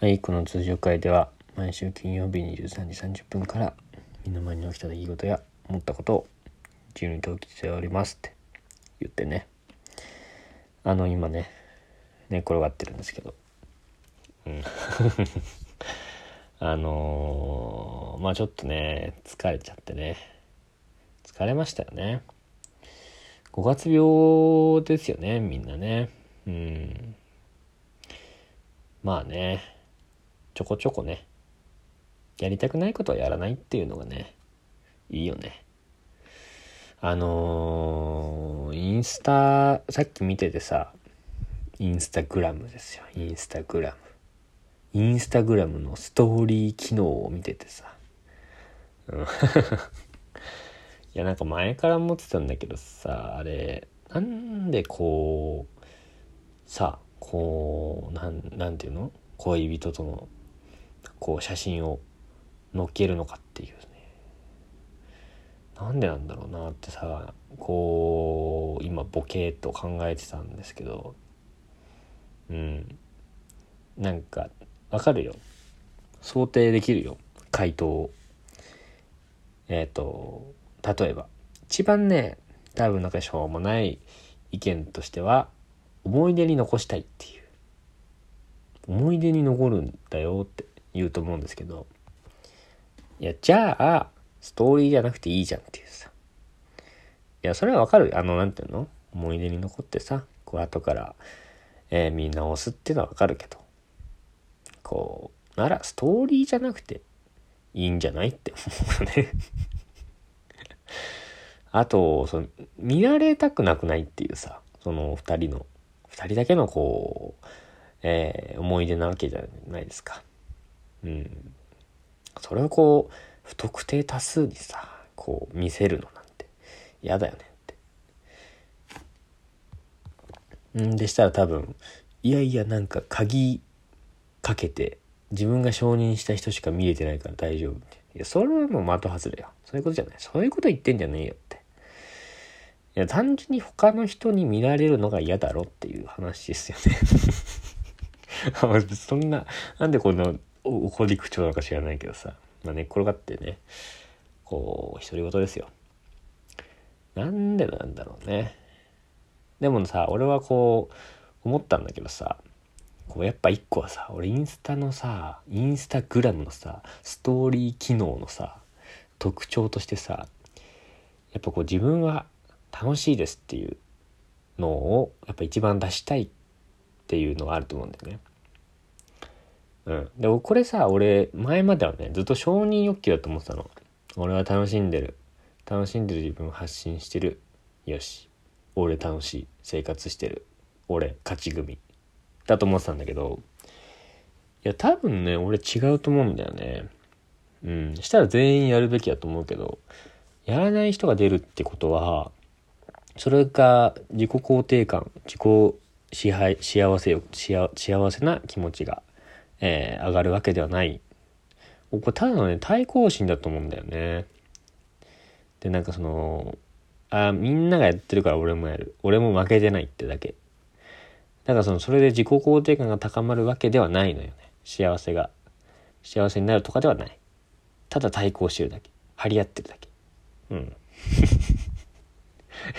はい、この通常会では毎週金曜日23時30分から身の回りに起きた出来事や思ったことを自由に投記しておりますって言ってね。あの今ね寝転がってるんですけど。うん。あのー、まあちょっとね疲れちゃってね。疲れましたよね。5月病ですよねみんなね。うん。まあね。ちょこちょこね、やりたくないことはやらないっていうのがね、いいよね。あのー、インスタ、さっき見ててさ、インスタグラムですよ。インスタグラム。インスタグラムのストーリー機能を見ててさ。うん、いや、なんか前から思ってたんだけどさ、あれ、なんでこう、さ、こう、なん、なんていうの？恋人とのこう写真を載っけるのかっていうね。なんでなんだろうなってさこう今ボケーっと考えてたんですけど。うん。なんかわかるよ。想定できるよ。回答を。えっ、ー、と例えば。一番ね多分なんかしょうもない意見としては思い出に残したいっていう。思い出に残るんだよって。言うと思うんですけど、いや、じゃあ、ストーリーじゃなくていいじゃんっていうさ。いや、それはわかる。あの、なんていうの？思い出に残ってさ、こう後から、えー、見直すっていうのはわかるけど、こう、ならストーリーじゃなくていいんじゃないって思うよね あと、その、見られたくなくないっていうさ、その二人の、二人だけのこう、えー、思い出なわけじゃないですか。うん。それをこう、不特定多数にさ、こう見せるのなんて嫌だよねって。んでしたら多分、いやいやなんか鍵かけて自分が承認した人しか見れてないから大丈夫って。いや、それはもう的外れよ。そういうことじゃない。そういうこと言ってんじゃねえよって。いや、単純に他の人に見られるのが嫌だろっていう話ですよね そんな、なんでこんな怒り口調なのか知らないけどさ、まあ、寝っ転がってね、こう、独り言ですよ。なんでなんだろうね。でもさ、俺はこう、思ったんだけどさ、こうやっぱ一個はさ、俺インスタのさ、インスタグラムのさ、ストーリー機能のさ、特徴としてさ、やっぱこう自分は楽しいですっていうのをやっぱ一番出したいっていうのがあると思うんだよね。うん。で、これさ、俺、前まではね、ずっと承認欲求だと思ってたの。俺は楽しんでる。楽しんでる自分を発信してる。よし。俺楽しい。生活してる。俺、勝ち組。だと思ってたんだけど、いや、多分ね、俺違うと思うんだよね。うん。したら全員やるべきだと思うけど、やらない人が出るってことは、それが自己肯定感、自己支配、幸せよ、幸せな気持ちがえー、上がるわけではない。これただのね、対抗心だと思うんだよね。で、なんかその、あみんながやってるから俺もやる。俺も負けてないってだけ。だからその、それで自己肯定感が高まるわけではないのよね。幸せが。幸せになるとかではない。ただ対抗してるだけ。張り合ってるだけ。うん。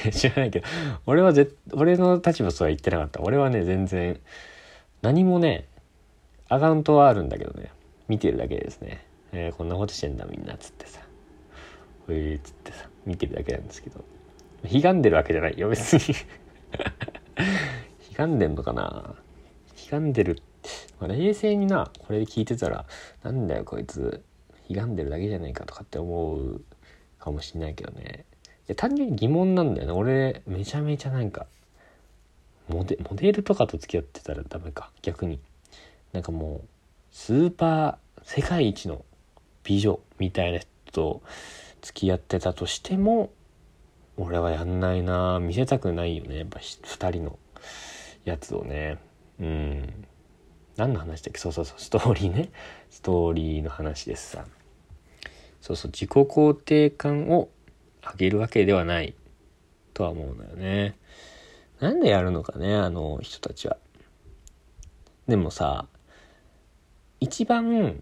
知らないけど、俺はぜ、俺の立場そうは言ってなかった。俺はね、全然、何もね、アカウントはあるんだけどね、見てるだけですね。えー、こんなことしてんだみんな、つってさ。ほい、つってさ、見てるだけなんですけど。悲願んでるわけじゃないよ、別に 悲願んでんのかな悲願んでる。まあ、冷静にな、これで聞いてたら、なんだよこいつ、悲願んでるだけじゃないかとかって思うかもしんないけどね。いや単純に疑問なんだよね。俺、めちゃめちゃなんか、モデモデルとかと付き合ってたらダメか、逆に。なんかもうスーパー世界一の美女みたいな人と付き合ってたとしても俺はやんないな見せたくないよね。やっぱ2人のやつをね。うん。何の話だっけ？そうそうそう。ストーリーね。ストーリーの話ですさ。そうそう。自己肯定感を上げるわけではない。とは思うのよね。なんでやるのかねあの人たちは。でもさ一番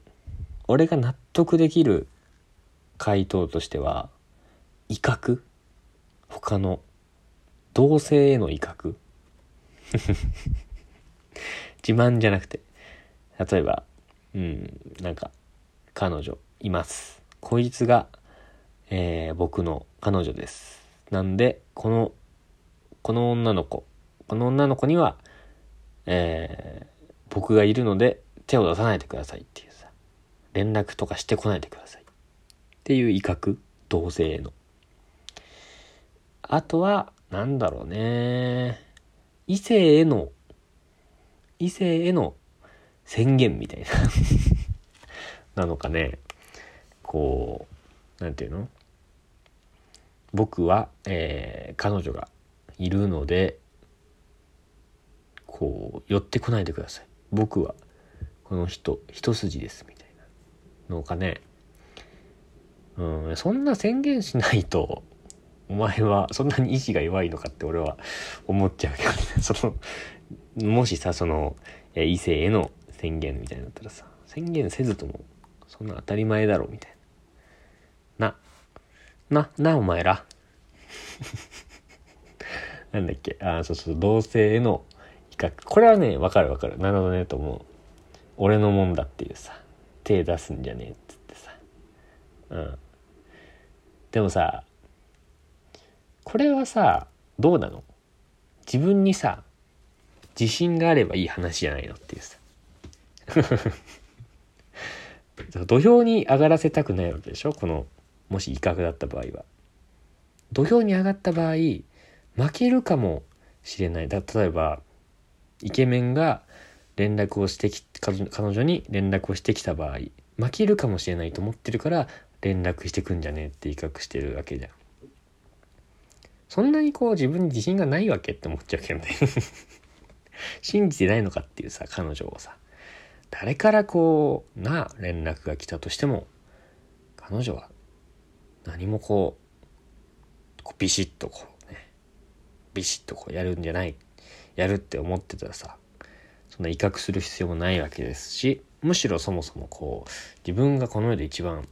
俺が納得できる回答としては威嚇？他の同性への威嚇？自慢じゃなくて。例えばうんなんか彼女います。こいつが、えー、僕の彼女です。なんでこのこの女の子。この女の子には、えー、僕がいるので手を出さないでくださいっていうさ連絡とかしてこないでください。っていう威嚇同性への。あとはなんだろうね。異性への異性への宣言みたいな。なのかね。こうなんていうの？僕は、えー、彼女がいるのでこう寄ってこないでください。僕は。この人一筋ですみたいなのかね。うんそんな宣言しないとお前はそんなに意志が弱いのかって俺は思っちゃうけどね。そのもしさその異性への宣言みたいになったらさ宣言せずともそんな当たり前だろみたいな。なななお前ら。なんだっけ？あそうそう同性への比較これはねわかるわかる。なるほどねと思う。俺のもんだっていうさ手出すんじゃねえっつってさ。うん。でもさこれはさどうなの？自分にさ自信があればいい話じゃないのっていうさ。土俵に上がらせたくないわけでしょ？このもし威嚇だった場合は。土俵に上がった場合負けるかもしれない。だ例えばイケメンが連絡をしてき彼女に連絡をしてきた場合負けるかもしれないと思ってるから連絡してくんじゃねえって威嚇してるわけじゃん。そんなにこう自分に自信がないわけって思っちゃうけどね。信じてないのかっていうさ彼女をさ。誰からこうな連絡が来たとしても彼女は何もこうこうビシッとこうねビシッとこうやるんじゃないやるって思ってたらさそんな威嚇する必要もないわけですしむしろそもそもこう自分がこの世で一番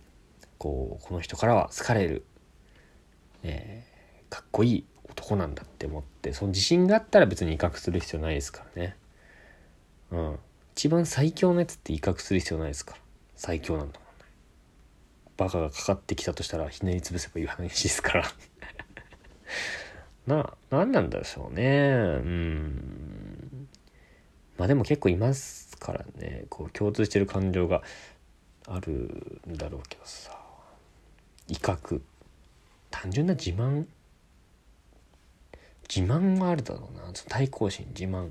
こうこの人からは好かれる、えー、かっこいい男なんだって思ってその自信があったら別に威嚇する必要ないですからね。うん。一番最強のやつって威嚇する必要ないですか？ら最強なんだもんね。バカがかかってきたとしたらひねり潰せばいい話ですから。な何なんでしょうね。うん。まあでも結構いますからね。こう共通してる感情があるんだろうけどさ。威嚇。単純な自慢。自慢はあるだろうな。対抗心自慢。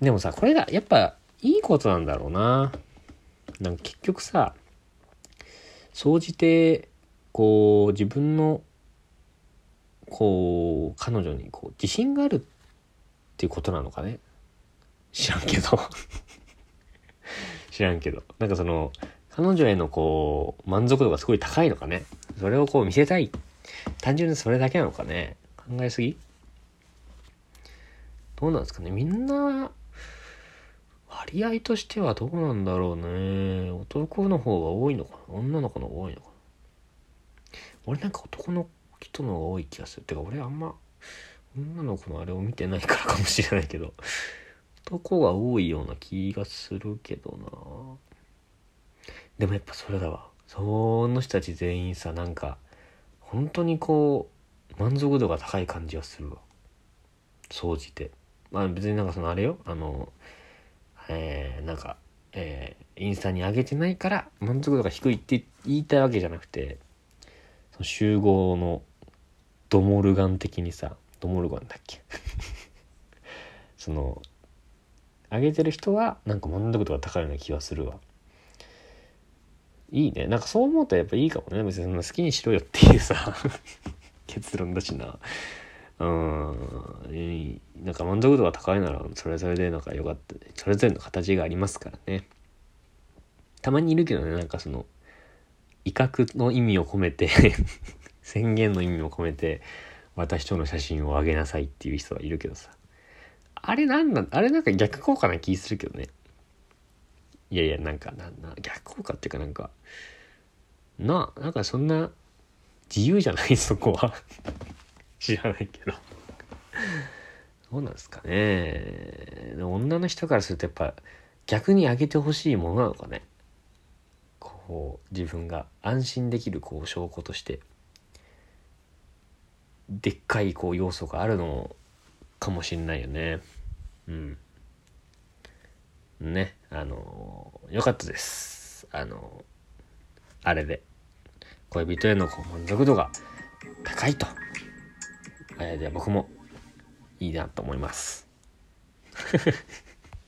でもさこれがやっぱいいことなんだろうな。なんか結局さ総じてこう自分のこう彼女にこう自信があるっていうことなのかね。知らんけど。知らんけど。なんかその彼女へのこう満足度がすごい高いのかね。それをこう見せたい。単純にそれだけなのかね。考えすぎ。どうなんですかね。みんな割合としてはどうなんだろうね。男の方が多いのかな。女の子の方が多いのかな。俺なんか男の人の方が多い気がする。てか俺あんま女の子のあれを見てないからかもしれないけど。男が多いような気がするけどな。でもやっぱそれだわ。その人たち全員さなんか本当にこう満足度が高い感じがするわ。総じて。まあ別になんかそのあれよ。あのえー、なんか、えー、インスタに上げてないから満足度が低いって言いたいわけじゃなくてその集合のドモルガン的にさドモルガンだっけ？その上げてる人はなんか満足度が高いような気がするわ。いいね。なんかそう思うとやっぱいいかもね。別にそんな好きにしろよっていうさ 結論だしな。うん。なんか満足度が高いならそれぞれでなんかよかったそれぞれの形がありますからね。たまにいるけどねなんかその威嚇の意味を込めて 宣言の意味を込めて私との写真を上げなさいっていう人はいるけどさ。あれなんだあれなんか逆効果な気するけどね。いやいやなんかなな逆効果っていうかなんかななんかそんな自由じゃない？そこは。知らないけど。どうなんですかね。女の人からするとやっぱ逆にあげてほしいものなのかね。こう自分が安心できるこう証拠として。でっかいこう要素があるのをかもしんないよね。うん。ねあのよかったです。あのあれで。恋人への満足度が高いと、あれ、で僕もいいなと思います。